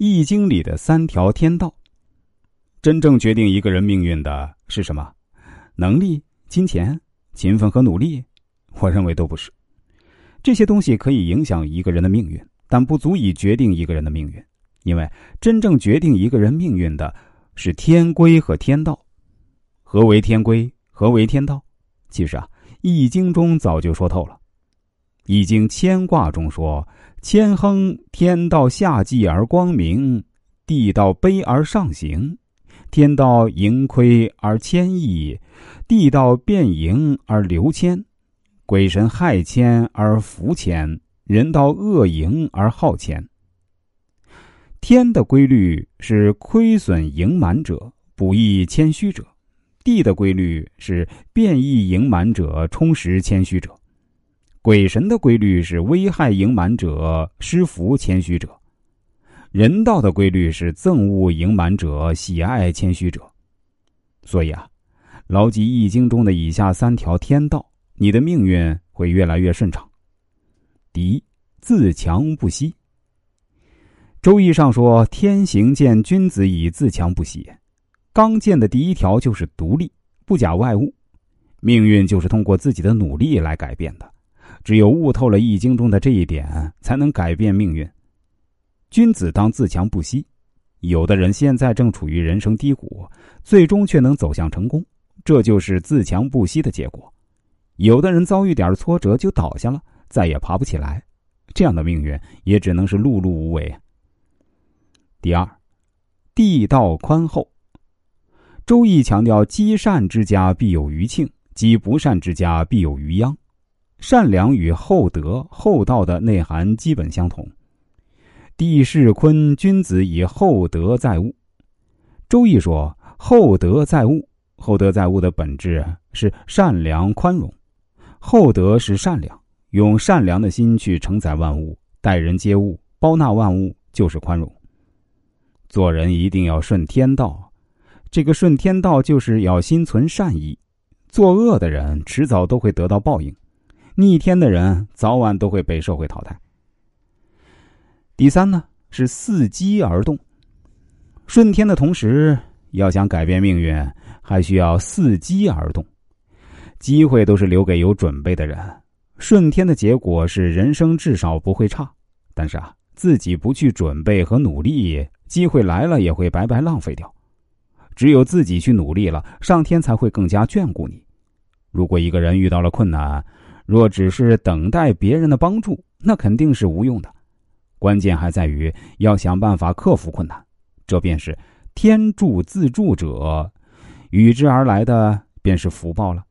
易经》里的三条天道。真正决定一个人命运的是什么？能力、金钱、勤奋和努力？我认为都不是。这些东西可以影响一个人的命运，但不足以决定一个人的命运。因为真正决定一个人命运的是天规和天道。何为天规？何为天道？其实啊，《易经》中早就说透了。《易经》乾卦中说：“乾亨，天道下济而光明，地道卑而上行；天道盈亏而谦益，地道变盈而流谦。鬼神害谦而福谦，人道恶盈而好谦。”天的规律是亏损盈满者，不义谦虚者。地的规律是变异盈满者充实谦虚者，鬼神的规律是危害盈满者施福谦虚者，人道的规律是憎恶盈满者喜爱谦虚者。所以啊，牢记易经中的以下三条天道，你的命运会越来越顺畅。第一，自强不息。周易上说：“天行健，君子以自强不息。”刚健的第一条就是独立，不假外物。命运就是通过自己的努力来改变的。只有悟透了《易经》中的这一点，才能改变命运。君子当自强不息。有的人现在正处于人生低谷，最终却能走向成功，这就是自强不息的结果。有的人遭遇点挫折就倒下了，再也爬不起来，这样的命运也只能是碌碌无为。第二，地道宽厚。周易强调，积善之家必有余庆，积不善之家必有余殃。善良与厚德、厚道的内涵基本相同。地势坤，君子以厚德载物。周易说：“厚德载物。”厚德载物的本质是善良宽容。厚德是善良，用善良的心去承载万物，待人接物，包纳万物，就是宽容。做人一定要顺天道。这个顺天道就是要心存善意，作恶的人迟早都会得到报应，逆天的人早晚都会被社会淘汰。第三呢是伺机而动，顺天的同时，要想改变命运，还需要伺机而动。机会都是留给有准备的人，顺天的结果是人生至少不会差。但是啊，自己不去准备和努力，机会来了也会白白浪费掉。只有自己去努力了，上天才会更加眷顾你。如果一个人遇到了困难，若只是等待别人的帮助，那肯定是无用的。关键还在于要想办法克服困难，这便是天助自助者，与之而来的便是福报了。